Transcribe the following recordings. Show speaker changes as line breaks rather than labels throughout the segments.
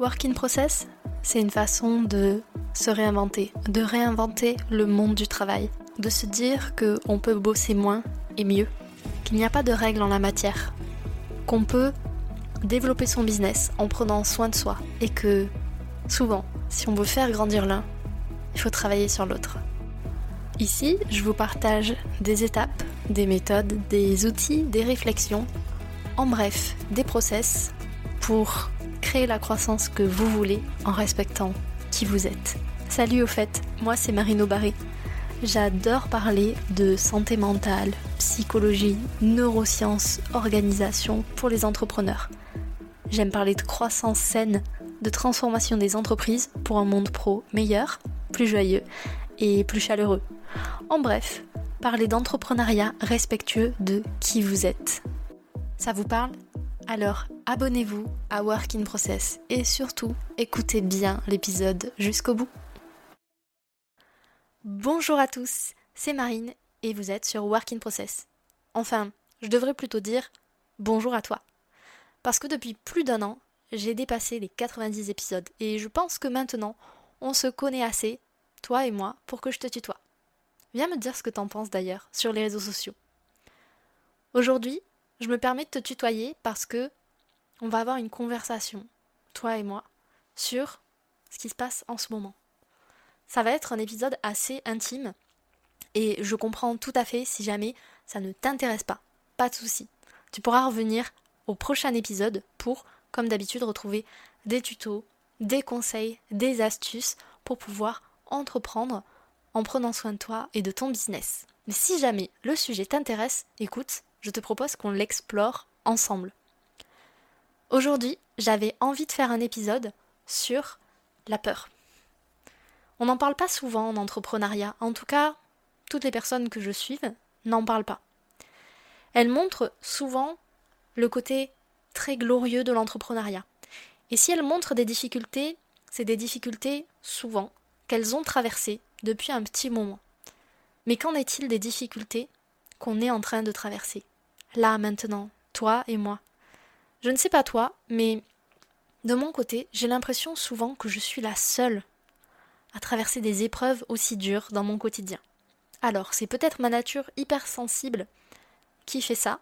Work in process, c'est une façon de se réinventer, de réinventer le monde du travail, de se dire qu'on peut bosser moins et mieux, qu'il n'y a pas de règles en la matière, qu'on peut développer son business en prenant soin de soi et que souvent, si on veut faire grandir l'un, il faut travailler sur l'autre. Ici, je vous partage des étapes, des méthodes, des outils, des réflexions, en bref, des process pour créer la croissance que vous voulez en respectant qui vous êtes. Salut au fait, moi c'est Marino Barré. J'adore parler de santé mentale, psychologie, neurosciences, organisation pour les entrepreneurs. J'aime parler de croissance saine, de transformation des entreprises pour un monde pro meilleur, plus joyeux et plus chaleureux. En bref, parler d'entrepreneuriat respectueux de qui vous êtes. Ça vous parle? Alors abonnez-vous à Work in Process et surtout écoutez bien l'épisode jusqu'au bout. Bonjour à tous, c'est Marine et vous êtes sur Work in Process. Enfin, je devrais plutôt dire bonjour à toi. Parce que depuis plus d'un an, j'ai dépassé les 90 épisodes et je pense que maintenant, on se connaît assez, toi et moi, pour que je te tutoie. Viens me dire ce que t'en penses d'ailleurs sur les réseaux sociaux. Aujourd'hui, je me permets de te tutoyer parce que on va avoir une conversation, toi et moi, sur ce qui se passe en ce moment. Ça va être un épisode assez intime et je comprends tout à fait si jamais ça ne t'intéresse pas. Pas de souci. Tu pourras revenir au prochain épisode pour, comme d'habitude, retrouver des tutos, des conseils, des astuces pour pouvoir entreprendre en prenant soin de toi et de ton business. Mais si jamais le sujet t'intéresse, écoute, je te propose qu'on l'explore ensemble. Aujourd'hui, j'avais envie de faire un épisode sur la peur. On n'en parle pas souvent en entrepreneuriat, en tout cas, toutes les personnes que je suive n'en parlent pas. Elles montrent souvent le côté très glorieux de l'entrepreneuriat. Et si elles montrent des difficultés, c'est des difficultés souvent qu'elles ont traversées depuis un petit moment. Mais qu'en est-il des difficultés qu'on est en train de traverser? Là, maintenant, toi et moi. Je ne sais pas toi, mais de mon côté, j'ai l'impression souvent que je suis la seule à traverser des épreuves aussi dures dans mon quotidien. Alors, c'est peut-être ma nature hypersensible qui fait ça,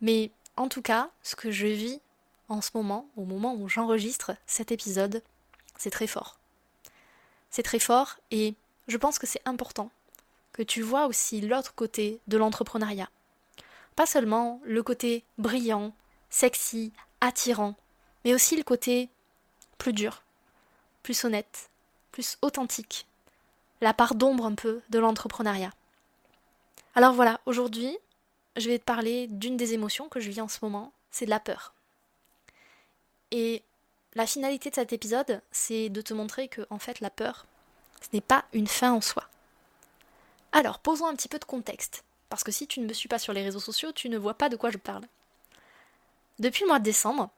mais en tout cas, ce que je vis en ce moment, au moment où j'enregistre cet épisode, c'est très fort. C'est très fort et je pense que c'est important que tu vois aussi l'autre côté de l'entrepreneuriat. Pas seulement le côté brillant, sexy, attirant, mais aussi le côté plus dur, plus honnête, plus authentique, la part d'ombre un peu de l'entrepreneuriat. Alors voilà, aujourd'hui, je vais te parler d'une des émotions que je vis en ce moment, c'est de la peur. Et la finalité de cet épisode, c'est de te montrer que, en fait, la peur, ce n'est pas une fin en soi. Alors, posons un petit peu de contexte, parce que si tu ne me suis pas sur les réseaux sociaux, tu ne vois pas de quoi je parle. Depuis le mois de décembre,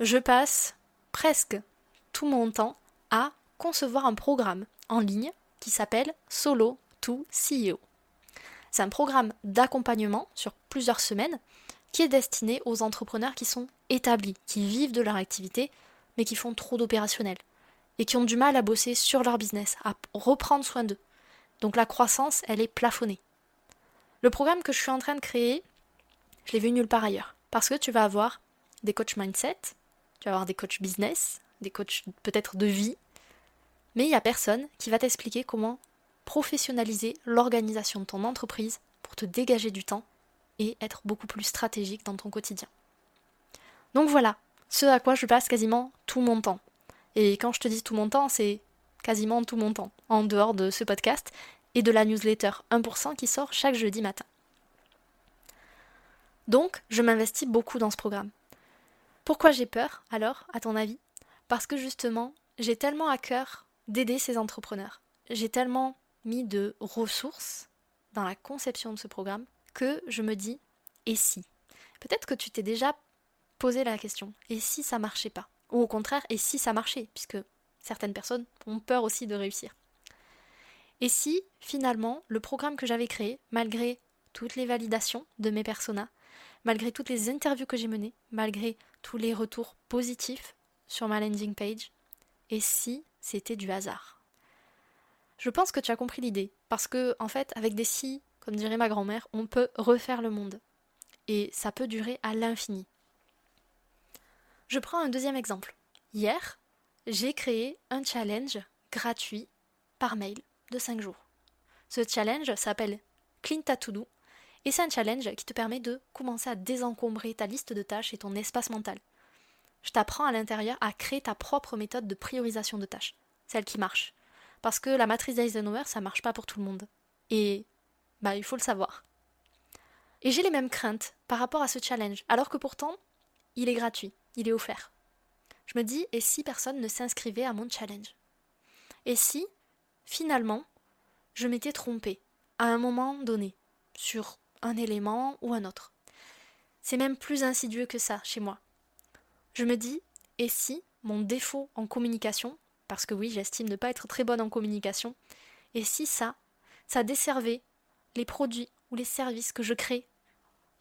je passe presque tout mon temps à concevoir un programme en ligne qui s'appelle Solo to CEO. C'est un programme d'accompagnement sur plusieurs semaines qui est destiné aux entrepreneurs qui sont établis, qui vivent de leur activité, mais qui font trop d'opérationnel et qui ont du mal à bosser sur leur business, à reprendre soin d'eux. Donc la croissance, elle est plafonnée. Le programme que je suis en train de créer, je l'ai vu nulle part ailleurs. Parce que tu vas avoir des coachs mindset, tu vas avoir des coachs business, des coachs peut-être de vie, mais il n'y a personne qui va t'expliquer comment professionnaliser l'organisation de ton entreprise pour te dégager du temps et être beaucoup plus stratégique dans ton quotidien. Donc voilà, ce à quoi je passe quasiment tout mon temps. Et quand je te dis tout mon temps, c'est quasiment tout mon temps, en dehors de ce podcast et de la newsletter 1% qui sort chaque jeudi matin. Donc, je m'investis beaucoup dans ce programme. Pourquoi j'ai peur, alors, à ton avis? Parce que justement, j'ai tellement à cœur d'aider ces entrepreneurs. J'ai tellement mis de ressources dans la conception de ce programme que je me dis et si? Peut-être que tu t'es déjà posé la question et si ça marchait pas? Ou au contraire, et si ça marchait? Puisque certaines personnes ont peur aussi de réussir. Et si finalement le programme que j'avais créé, malgré toutes les validations de mes personas, malgré toutes les interviews que j'ai menées, malgré tous les retours positifs sur ma landing page Et si c'était du hasard? Je pense que tu as compris l'idée, parce que, en fait, avec des si, comme dirait ma grand-mère, on peut refaire le monde. Et ça peut durer à l'infini. Je prends un deuxième exemple. Hier, j'ai créé un challenge gratuit par mail de 5 jours. Ce challenge s'appelle Clean Ta To Do et c'est un challenge qui te permet de commencer à désencombrer ta liste de tâches et ton espace mental. Je t'apprends à l'intérieur à créer ta propre méthode de priorisation de tâches, celle qui marche. Parce que la matrice d'Eisenhower, ça marche pas pour tout le monde. Et bah il faut le savoir. Et j'ai les mêmes craintes par rapport à ce challenge, alors que pourtant, il est gratuit, il est offert. Je me dis, et si personne ne s'inscrivait à mon challenge? Et si, finalement, je m'étais trompée à un moment donné sur un élément ou un autre. C'est même plus insidieux que ça chez moi. Je me dis, et si mon défaut en communication, parce que oui, j'estime ne pas être très bonne en communication, et si ça, ça desservait les produits ou les services que je crée,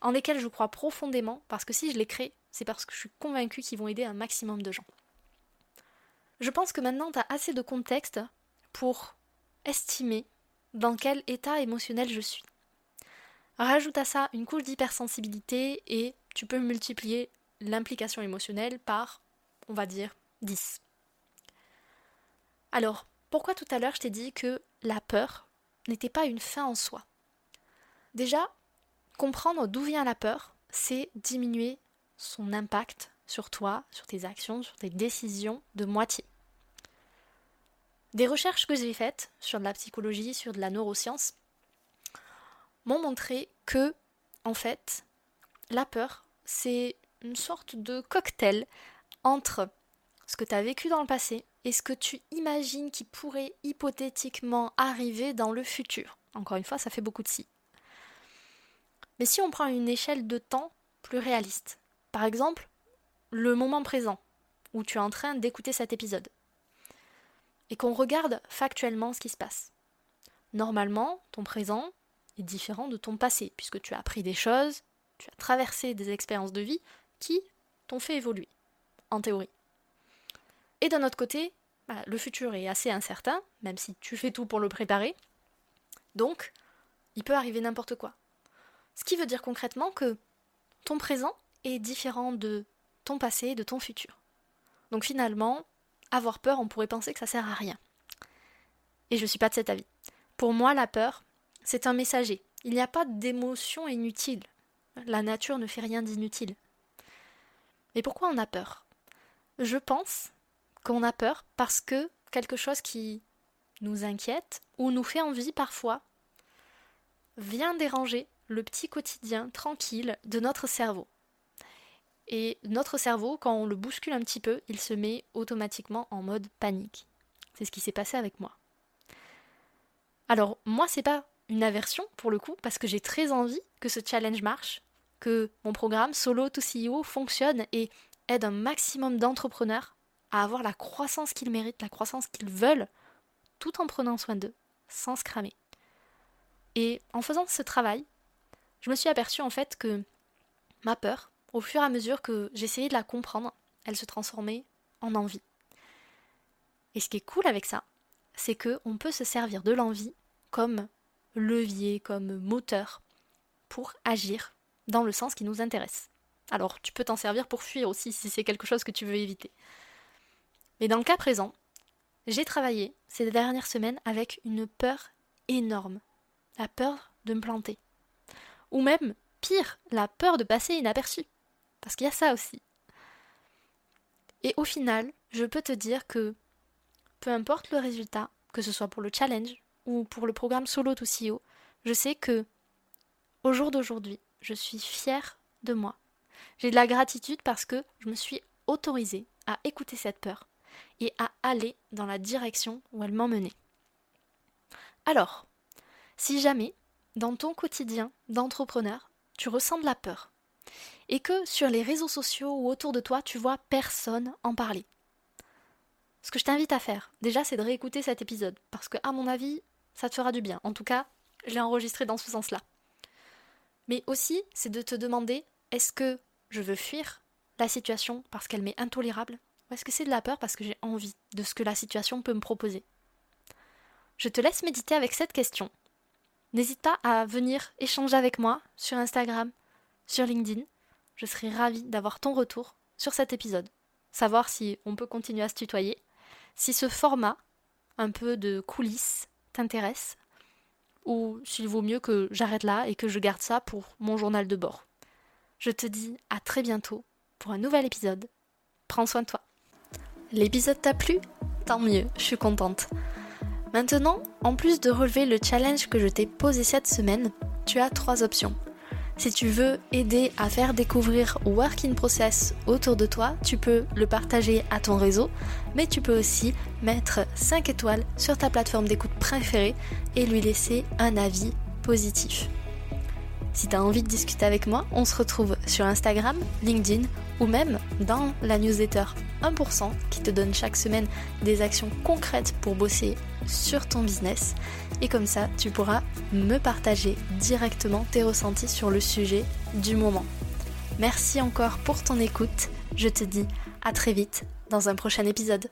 en lesquels je crois profondément, parce que si je les crée, c'est parce que je suis convaincue qu'ils vont aider un maximum de gens. Je pense que maintenant tu as assez de contexte pour estimer dans quel état émotionnel je suis. Rajoute à ça une couche d'hypersensibilité et tu peux multiplier l'implication émotionnelle par, on va dire, 10. Alors, pourquoi tout à l'heure je t'ai dit que la peur n'était pas une fin en soi? Déjà, comprendre d'où vient la peur, c'est diminuer son impact sur toi, sur tes actions, sur tes décisions de moitié. Des recherches que j'ai faites sur de la psychologie, sur de la neuroscience, m'ont montré que, en fait, la peur, c'est une sorte de cocktail entre ce que tu as vécu dans le passé et ce que tu imagines qui pourrait hypothétiquement arriver dans le futur. Encore une fois, ça fait beaucoup de si. Mais si on prend une échelle de temps plus réaliste, par exemple, le moment présent, où tu es en train d'écouter cet épisode, et qu'on regarde factuellement ce qui se passe. Normalement, ton présent différent de ton passé, puisque tu as appris des choses, tu as traversé des expériences de vie qui t'ont fait évoluer, en théorie. Et d'un autre côté, bah, le futur est assez incertain, même si tu fais tout pour le préparer. Donc, il peut arriver n'importe quoi. Ce qui veut dire concrètement que ton présent est différent de ton passé et de ton futur. Donc finalement, avoir peur, on pourrait penser que ça sert à rien. Et je ne suis pas de cet avis. Pour moi, la peur, c'est un messager. Il n'y a pas d'émotion inutile. La nature ne fait rien d'inutile. Mais pourquoi on a peur? Je pense qu'on a peur parce que quelque chose qui nous inquiète ou nous fait envie parfois vient déranger le petit quotidien tranquille de notre cerveau. Et notre cerveau, quand on le bouscule un petit peu, il se met automatiquement en mode panique. C'est ce qui s'est passé avec moi. Alors, moi, c'est pas une aversion pour le coup, parce que j'ai très envie que ce challenge marche, que mon programme Solo to CEO fonctionne et aide un maximum d'entrepreneurs à avoir la croissance qu'ils méritent, la croissance qu'ils veulent, tout en prenant soin d'eux, sans se cramer. Et en faisant ce travail, je me suis aperçue en fait que ma peur, au fur et à mesure que j'essayais de la comprendre, elle se transformait en envie. Et ce qui est cool avec ça, c'est que on peut se servir de l'envie comme levier, comme moteur pour agir dans le sens qui nous intéresse. Alors, tu peux t'en servir pour fuir aussi si c'est quelque chose que tu veux éviter. Mais dans le cas présent, j'ai travaillé ces dernières semaines avec une peur énorme, la peur de me planter. Ou même, pire, la peur de passer inaperçu. Parce qu'il y a ça aussi. Et au final, je peux te dire que peu importe le résultat, que ce soit pour le challenge ou pour le programme Solo to CEO, je sais que au jour d'aujourd'hui, je suis fière de moi. J'ai de la gratitude parce que je me suis autorisée à écouter cette peur et à aller dans la direction où elle m'emmenait. Alors, si jamais, dans ton quotidien d'entrepreneur, tu ressens de la peur, et que sur les réseaux sociaux ou autour de toi, tu vois personne en parler. Ce que je t'invite à faire, déjà, c'est de réécouter cet épisode, parce que, à mon avis, ça te fera du bien. En tout cas, je l'ai enregistré dans ce sens-là. Mais aussi, c'est de te demander est-ce que je veux fuir la situation parce qu'elle m'est intolérable Ou est-ce que c'est de la peur parce que j'ai envie de ce que la situation peut me proposer? Je te laisse méditer avec cette question. N'hésite pas à venir échanger avec moi sur Instagram, sur LinkedIn. Je serai ravie d'avoir ton retour sur cet épisode. Savoir si on peut continuer à se tutoyer, si ce format, un peu de coulisses, t'intéresse, ou s'il vaut mieux que j'arrête là et que je garde ça pour mon journal de bord. Je te dis à très bientôt pour un nouvel épisode. Prends soin de toi. L'épisode t'a plu? Tant mieux, je suis contente. Maintenant, en plus de relever le challenge que je t'ai posé cette semaine, tu as trois options. Si tu veux aider à faire découvrir Work in Process autour de toi, tu peux le partager à ton réseau, mais tu peux aussi mettre 5 étoiles sur ta plateforme d'écoute préférée et lui laisser un avis positif. Si tu as envie de discuter avec moi, on se retrouve sur Instagram, LinkedIn ou même dans la newsletter 1% qui te donne chaque semaine des actions concrètes pour bosser sur ton business. Et comme ça, tu pourras me partager directement tes ressentis sur le sujet du moment. Merci encore pour ton écoute. Je te dis à très vite dans un prochain épisode.